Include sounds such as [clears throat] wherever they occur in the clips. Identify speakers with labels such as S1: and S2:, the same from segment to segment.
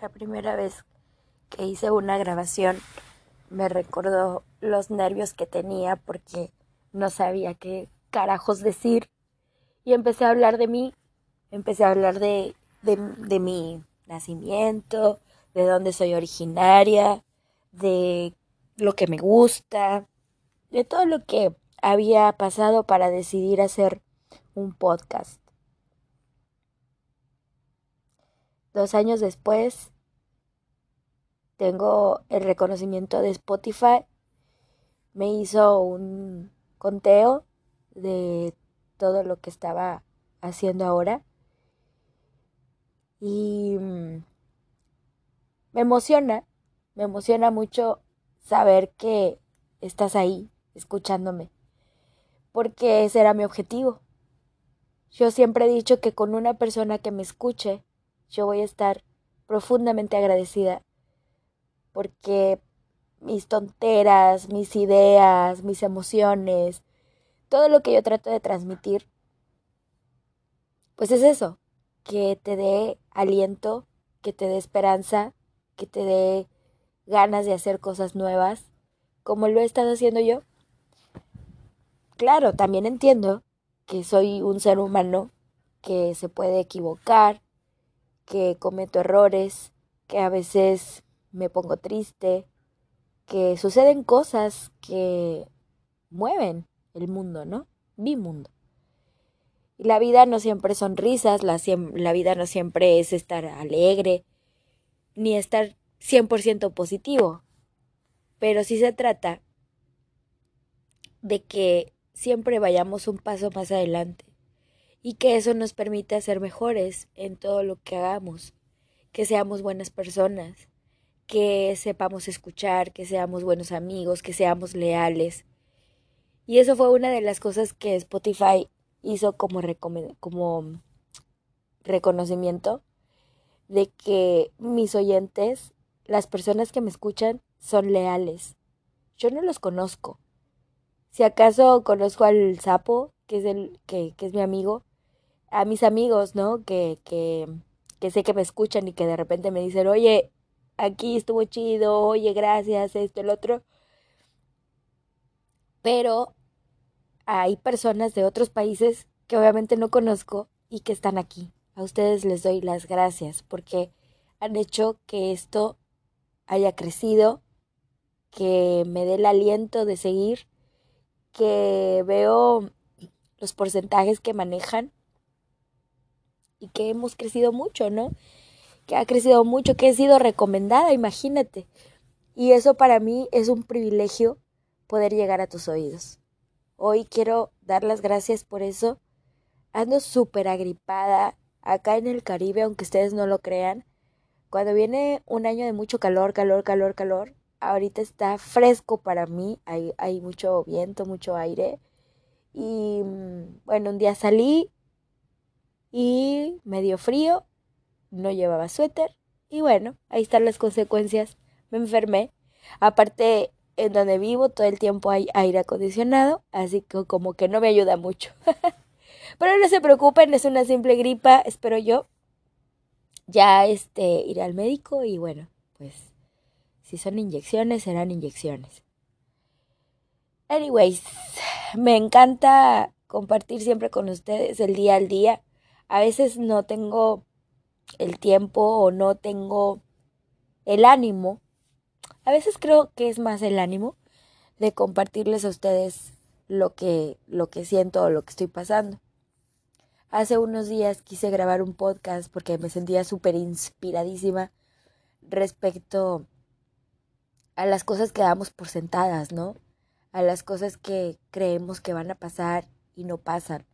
S1: la primera vez que hice una grabación me recordó los nervios que tenía porque no sabía qué carajos decir y empecé a hablar de mí, empecé a hablar de, de, de mi nacimiento, de dónde soy originaria, de lo que me gusta, de todo lo que había pasado para decidir hacer un podcast. Dos años después, tengo el reconocimiento de Spotify. Me hizo un conteo de todo lo que estaba haciendo ahora. Y mm, me emociona, me emociona mucho saber que estás ahí escuchándome, porque ese era mi objetivo. Yo siempre he dicho que con una persona que me escuche, yo voy a estar profundamente agradecida, porque mis tonteras, mis ideas, mis emociones, todo lo que yo trato de transmitir, pues es eso, que te dé aliento, que te dé esperanza, que te dé ganas de hacer cosas nuevas, como lo he estado haciendo yo. Claro, también entiendo que soy un ser humano que se puede equivocar, que cometo errores, que a veces me pongo triste, que suceden cosas que mueven el mundo, ¿no? Mi mundo. Y la vida no siempre son risas, la, la vida no siempre es estar alegre, ni estar 100% positivo, pero sí se trata de que siempre vayamos un paso más adelante y que eso nos permita ser mejores en todo lo que hagamos, que seamos buenas personas, que sepamos escuchar, que seamos buenos amigos, que seamos leales. Y eso fue una de las cosas que Spotify hizo como, como reconocimiento de que mis oyentes las personas que me escuchan son leales. Yo no los conozco. Si acaso conozco al sapo, que es el, que, que es mi amigo, a mis amigos, ¿no? Que, que, que sé que me escuchan y que de repente me dicen, oye, aquí estuvo chido, oye, gracias, esto, el otro. Pero hay personas de otros países que obviamente no conozco y que están aquí. A ustedes les doy las gracias porque han hecho que esto haya crecido, que me dé el aliento de seguir, que veo los porcentajes que manejan y que hemos crecido mucho, ¿no? Que ha crecido mucho, que he sido recomendada, imagínate. Y eso para mí es un privilegio poder llegar a tus oídos. Hoy quiero dar las gracias por eso. Ando súper agripada acá en el Caribe, aunque ustedes no lo crean. Cuando viene un año de mucho calor, calor, calor, calor, ahorita está fresco para mí, hay, hay mucho viento, mucho aire. Y mm, bueno, un día salí y me dio frío, no llevaba suéter y bueno, ahí están las consecuencias. Me enfermé. Aparte, en donde vivo todo el tiempo hay aire acondicionado, así que como que no me ayuda mucho. [laughs] Pero no se preocupen, es una simple gripa, espero yo ya este iré al médico y bueno, pues si son inyecciones serán inyecciones. Anyways, me encanta compartir siempre con ustedes el día al día. A veces no tengo el tiempo o no tengo el ánimo. A veces creo que es más el ánimo de compartirles a ustedes lo que lo que siento o lo que estoy pasando. Hace unos días quise grabar un podcast porque me sentía súper inspiradísima respecto a las cosas que damos por sentadas, ¿no? A las cosas que creemos que van a pasar y no pasan.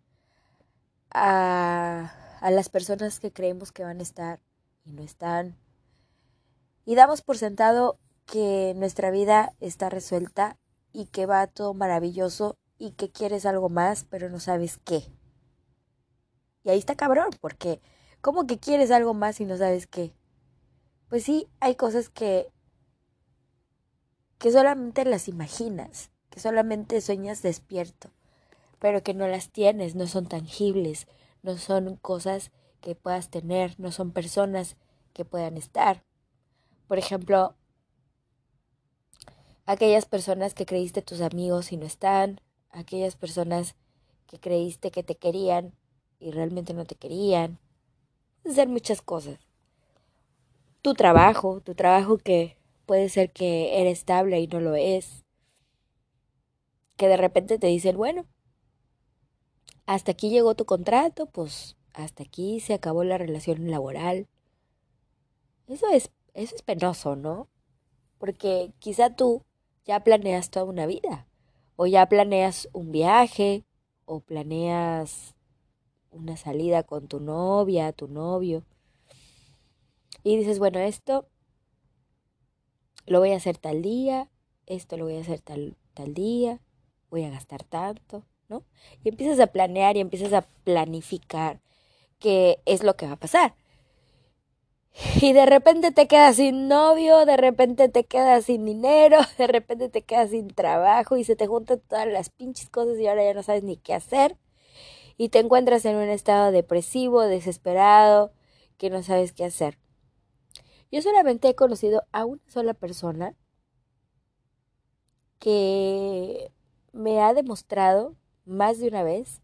S1: A, las personas que creemos que van a estar y no están. Y damos por sentado que nuestra vida está resuelta y que va todo maravilloso y que quieres algo más, pero no sabes qué. Y ahí está cabrón, porque ¿cómo que quieres algo más y no sabes qué? Pues sí, hay cosas que que solamente las imaginas, que solamente sueñas despierto, pero que no las tienes, no son tangibles, no son cosas que puedas tener, no son personas que puedan estar. Por ejemplo, aquellas personas que creíste tus amigos y no están, aquellas personas que creíste que te querían y realmente no te querían. Hacer muchas cosas. Tu trabajo, tu trabajo que puede ser que eres estable y no lo es. Que de repente te dicen, bueno, hasta aquí llegó tu contrato, pues hasta aquí se acabó la relación laboral. Eso es, eso es penoso, ¿no? Porque quizá tú ya planeas toda una vida, o ya planeas un viaje, o planeas una salida con tu novia, tu novio, y dices, bueno, esto lo voy a hacer tal día, esto lo voy a hacer tal, tal día, voy a gastar tanto, ¿no? Y empiezas a planear y empiezas a planificar qué es lo que va a pasar. Y de repente te quedas sin novio, de repente te quedas sin dinero, [laughs] de repente te quedas sin trabajo y se te juntan todas las pinches cosas y ahora ya no sabes ni qué hacer. Y te encuentras en un estado depresivo, desesperado, que no sabes qué hacer. Yo solamente he conocido a una sola persona que me ha demostrado más de una vez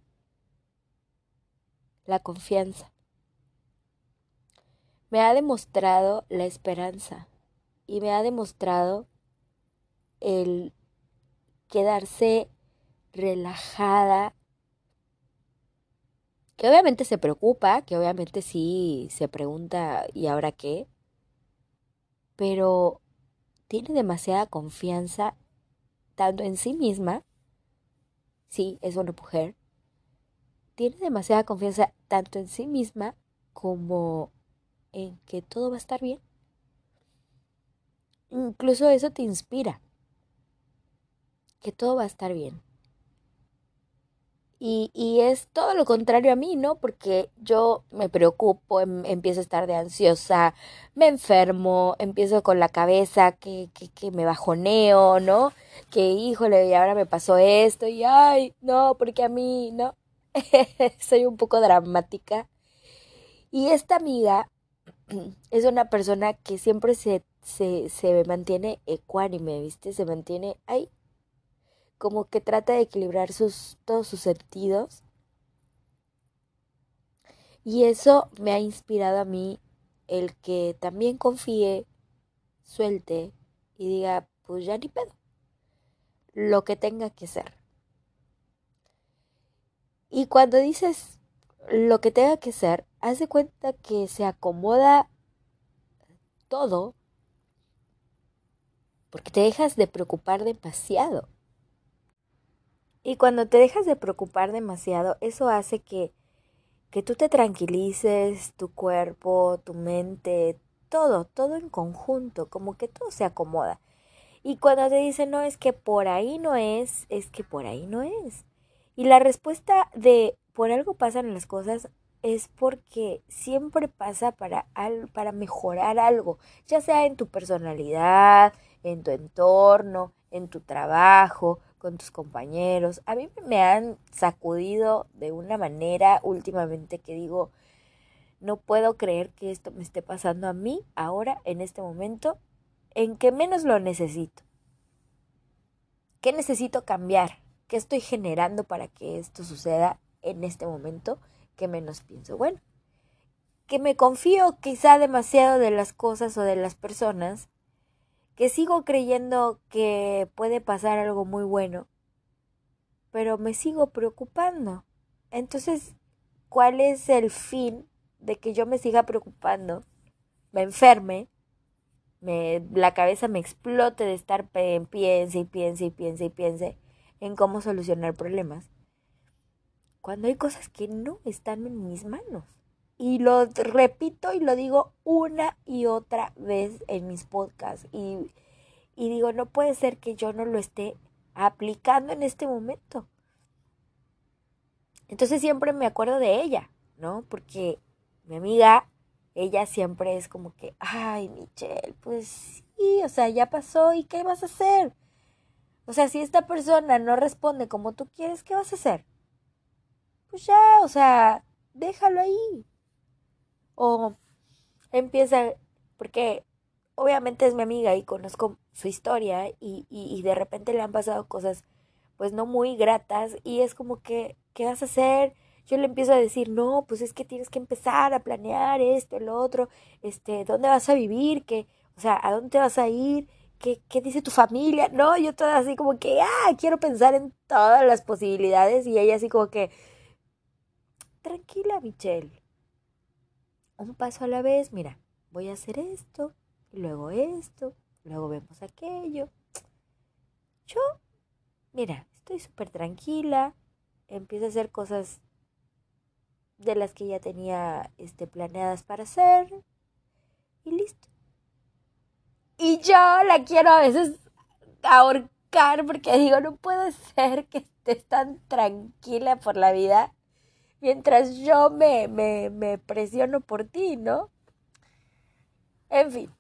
S1: la confianza me ha demostrado la esperanza y me ha demostrado el quedarse relajada, que obviamente se preocupa, que obviamente sí se pregunta ¿y ahora qué? Pero tiene demasiada confianza tanto en sí misma, sí, es una mujer, tiene demasiada confianza tanto en sí misma como en que todo va a estar bien. Incluso eso te inspira, que todo va a estar bien. Y, y, es todo lo contrario a mí, ¿no? Porque yo me preocupo, em, empiezo a estar de ansiosa, me enfermo, empiezo con la cabeza que, que, me bajoneo, ¿no? Que híjole, y ahora me pasó esto, y ay, no, porque a mí, ¿no? [laughs] Soy un poco dramática. Y esta amiga [clears throat] es una persona que siempre se, se, se mantiene ecuánime, ¿viste? Se mantiene ahí, como que trata de equilibrar sus, todos sus sentidos. Y eso me ha inspirado a mí el que también confíe, suelte y diga, pues ya ni pedo, lo que tenga que ser. Y cuando dices lo que tenga que ser, haz cuenta que se acomoda todo porque te dejas de preocupar demasiado. Y cuando te dejas de preocupar demasiado, eso hace que, que tú te tranquilices, tu cuerpo, tu mente, todo, todo en conjunto, como que todo se acomoda. Y cuando te dicen, no, es que por ahí no es, es que por ahí no es. Y la respuesta de por algo pasan las cosas es porque siempre pasa para, para mejorar algo, ya sea en tu personalidad, en tu entorno, en tu trabajo, con tus compañeros. A mí me han sacudido de una manera últimamente que digo, no puedo creer que esto me esté pasando a mí ahora, en este momento, en que menos lo necesito. ¿Qué necesito cambiar? ¿Qué estoy generando para que esto suceda en este momento? que menos pienso. Bueno, que me confío quizá demasiado de las cosas o de las personas, que sigo creyendo que puede pasar algo muy bueno, pero me sigo preocupando. Entonces, ¿cuál es el fin de que yo me siga preocupando, me enferme, me, la cabeza me explote de estar piense y piense y piense y piense en cómo solucionar problemas? cuando hay cosas que no están en mis manos. Y lo repito y lo digo una y otra vez en mis podcasts. Y, y digo, no puede ser que yo no lo esté aplicando en este momento. Entonces siempre me acuerdo de ella, ¿no? Porque mi amiga, ella siempre es como que, ay, Michelle, pues sí, o sea, ya pasó y ¿qué vas a hacer? O sea, si esta persona no responde como tú quieres, ¿qué vas a hacer? pues ya, o sea, déjalo ahí. O empieza, porque obviamente es mi amiga y conozco su historia y, y, y de repente le han pasado cosas pues no muy gratas y es como que, ¿qué vas a hacer? Yo le empiezo a decir, no, pues es que tienes que empezar a planear esto, lo otro, este, ¿dónde vas a vivir? ¿Qué, o sea, ¿a dónde te vas a ir? ¿Qué, ¿Qué dice tu familia? No, yo toda así como que, ah, quiero pensar en todas las posibilidades y ella así como que, tranquila, Michelle, un paso a la vez, mira, voy a hacer esto, y luego esto, luego vemos aquello. Yo, mira, estoy súper tranquila, empiezo a hacer cosas de las que ya tenía este, planeadas para hacer y listo. Y yo la quiero a veces ahorcar porque digo, no puede ser que estés tan tranquila por la vida mientras yo me, me, me presiono por ti, ¿no? En fin,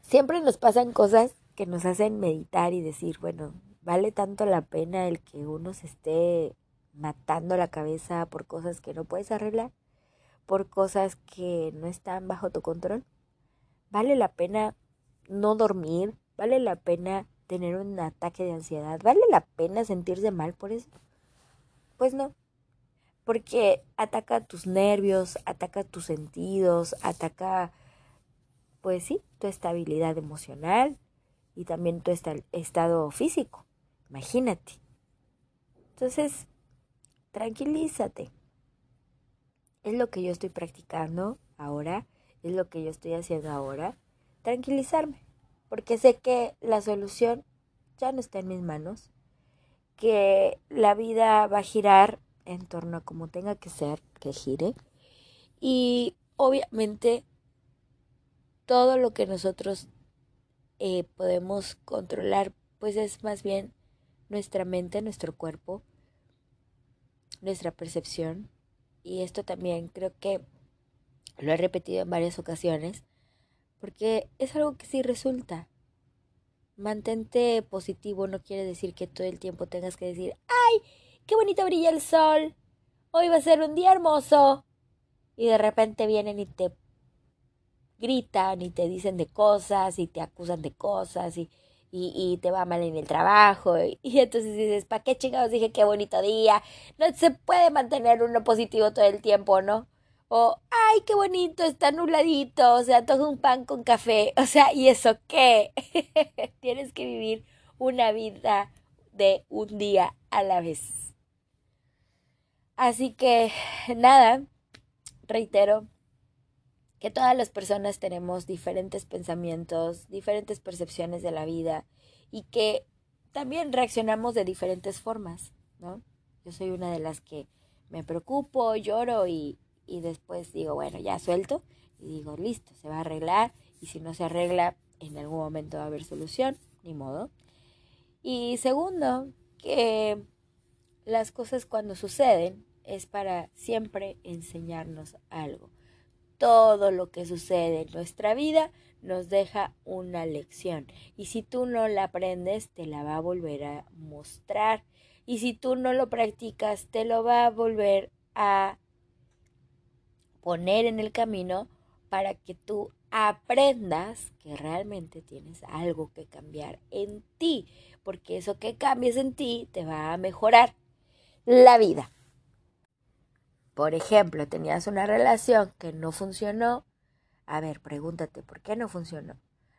S1: siempre nos pasan cosas que nos hacen meditar y decir, bueno, vale tanto la pena el que uno se esté matando la cabeza por cosas que no puedes arreglar, por cosas que no están bajo tu control. Vale la pena no dormir, vale la pena tener un ataque de ansiedad, vale la pena sentirse mal por eso. Pues no, porque ataca tus nervios, ataca tus sentidos, ataca, pues sí, tu estabilidad emocional y también tu estado físico. Imagínate. Entonces, tranquilízate. Es lo que yo estoy practicando ahora, es lo que yo estoy haciendo ahora, tranquilizarme, porque sé que la solución ya no está en mis manos, que la vida va a girar en torno a como tenga que ser que gire y obviamente todo lo que nosotros eh, podemos controlar pues es más bien nuestra mente, nuestro cuerpo, nuestra percepción. Y esto también creo que lo he repetido en varias ocasiones, porque es algo que sí resulta. Mantente positivo no quiere decir que todo el tiempo tengas que decir, ¡ay! ¡Qué bonito brilla el sol! Hoy va a ser un día hermoso. Y de repente vienen y te gritan y te dicen de cosas y te acusan de cosas y y, te va mal en el trabajo. Y, entonces dices, ¿para qué chingados dije qué bonito día? No se puede mantener uno positivo todo el tiempo, ¿no? O, ay, qué bonito, está nubladito, o sea, todo un pan con café. O sea, ¿y eso qué? [laughs] Tienes que vivir una vida de un día a la vez. Así que, nada, reitero, que todas las personas tenemos diferentes pensamientos, diferentes percepciones de la vida y que también reaccionamos de diferentes formas, ¿no? Yo soy una de las que me preocupo, lloro y, y después digo, bueno, ya suelto y digo, listo, se va a arreglar y si no se arregla, en algún momento va a haber solución, ni modo. Y segundo, que las cosas cuando suceden es para siempre enseñarnos algo todo lo que sucede en nuestra vida nos deja una lección. Y si tú no la aprendes, te la va a volver a mostrar. Y si tú no lo practicas, te lo va a volver a poner en el camino para que tú aprendas que realmente tienes algo que cambiar en ti, porque eso que cambies en ti te va a mejorar la vida. Por ejemplo, tenías una relación que no funcionó. A ver, pregúntate, ¿por qué no funcionó?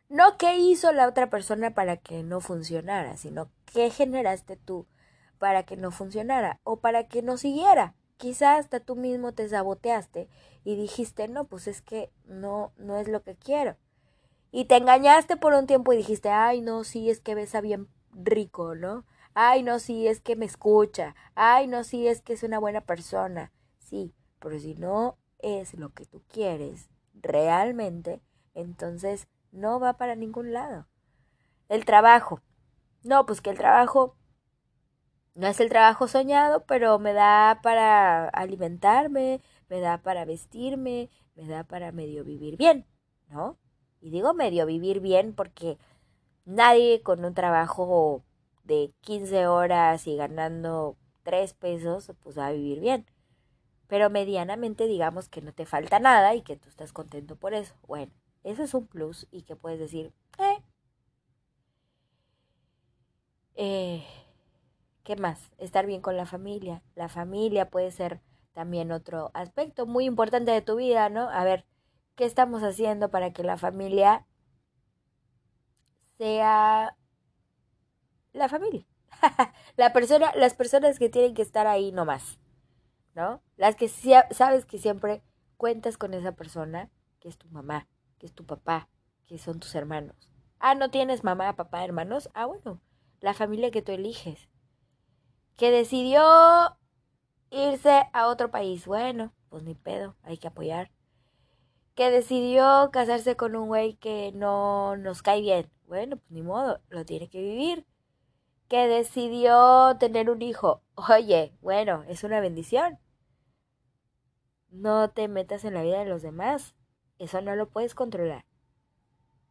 S1: No qué hizo la otra persona para que no funcionara, sino qué generaste tú para que no funcionara o para que no siguiera. Quizás hasta tú mismo te saboteaste y dijiste, no, pues es que no, no es lo que quiero. Y te engañaste por un tiempo y dijiste, ay, no, sí, es que besa bien rico, ¿no? Ay, no, sí, es que me escucha. Ay, no, sí, es que es una buena persona sí, pero si no es lo que tú quieres realmente, entonces no va para ningún lado. El trabajo. No, pues que el trabajo no es el trabajo soñado, pero me da para alimentarme, me da para vestirme, me da para medio vivir bien, ¿no? Y digo medio vivir bien porque nadie con un trabajo de 15 horas y ganando 3 pesos, pues va a vivir bien pero medianamente digamos que no te falta nada y que tú estás contento por eso. Bueno, Eso es un plus y que puedes decir, eh, eh, ¿qué más? Estar bien con la familia. La familia puede ser también otro aspecto muy importante de tu vida, ¿no? A ver, ¿qué estamos haciendo para que la familia sea la familia? [laughs] la persona, las personas que tienen que estar ahí nomás, ¿no? Las que sabes que siempre cuentas con esa persona, que es tu mamá, que es tu papá, que son tus hermanos. Ah, ¿no tienes mamá, papá, hermanos? Ah, bueno, la familia que tú eliges. Que decidió irse a otro país. Bueno, pues ni pedo, hay que apoyar. Que decidió casarse con un güey que no nos cae bien. Bueno, pues ni modo, lo tiene que vivir. Que decidió tener un hijo. Oye, bueno, es una bendición. No te metas en la vida de los demás. Eso no lo puedes controlar.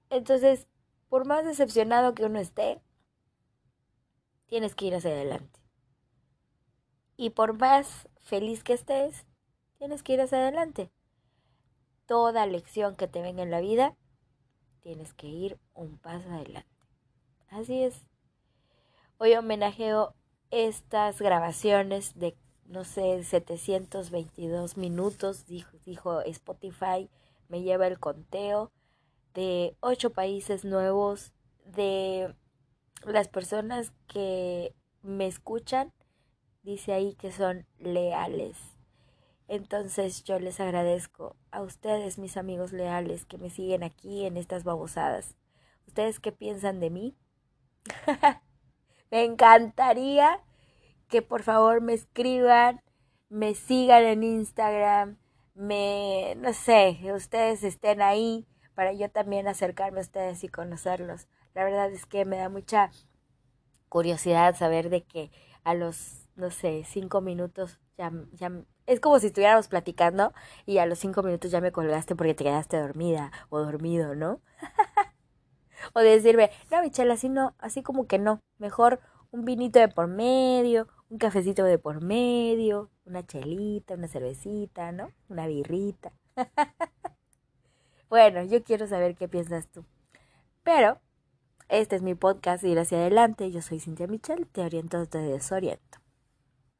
S1: Entonces, por más decepcionado que uno esté, tienes que ir hacia adelante. Y por más feliz que estés, tienes que ir hacia adelante. Toda lección que te venga en la vida, tienes que ir un paso adelante. Así es. Hoy homenajeo estas grabaciones de, no sé, 722 minutos, dijo, Spotify, me lleva el conteo de ocho países nuevos, de las personas que me escuchan dice ahí que son leales. Entonces yo les agradezco a ustedes, mis amigos leales, que me siguen aquí en estas babosadas. ¿Ustedes qué piensan de mí? [laughs] me encantaría que por favor me escriban, me sigan en Instagram, me, no sé, ustedes estén ahí para yo también acercarme a ustedes y conocerlos. La verdad es que me da mucha curiosidad saber de que a los no sé, cinco minutos, ya, ya, es como si estuviéramos platicando y a los cinco minutos ya me colgaste porque te quedaste dormida o dormido, ¿no? [laughs] o decirme, no, Michelle, así no, así como que no, mejor un vinito de por medio, un cafecito de por medio, una chelita, una cervecita, ¿no? Una birrita. [laughs] bueno, yo quiero saber qué piensas tú. Pero, este es mi podcast Ir hacia adelante. Yo soy Cintia Michelle, te oriento, te desoriento.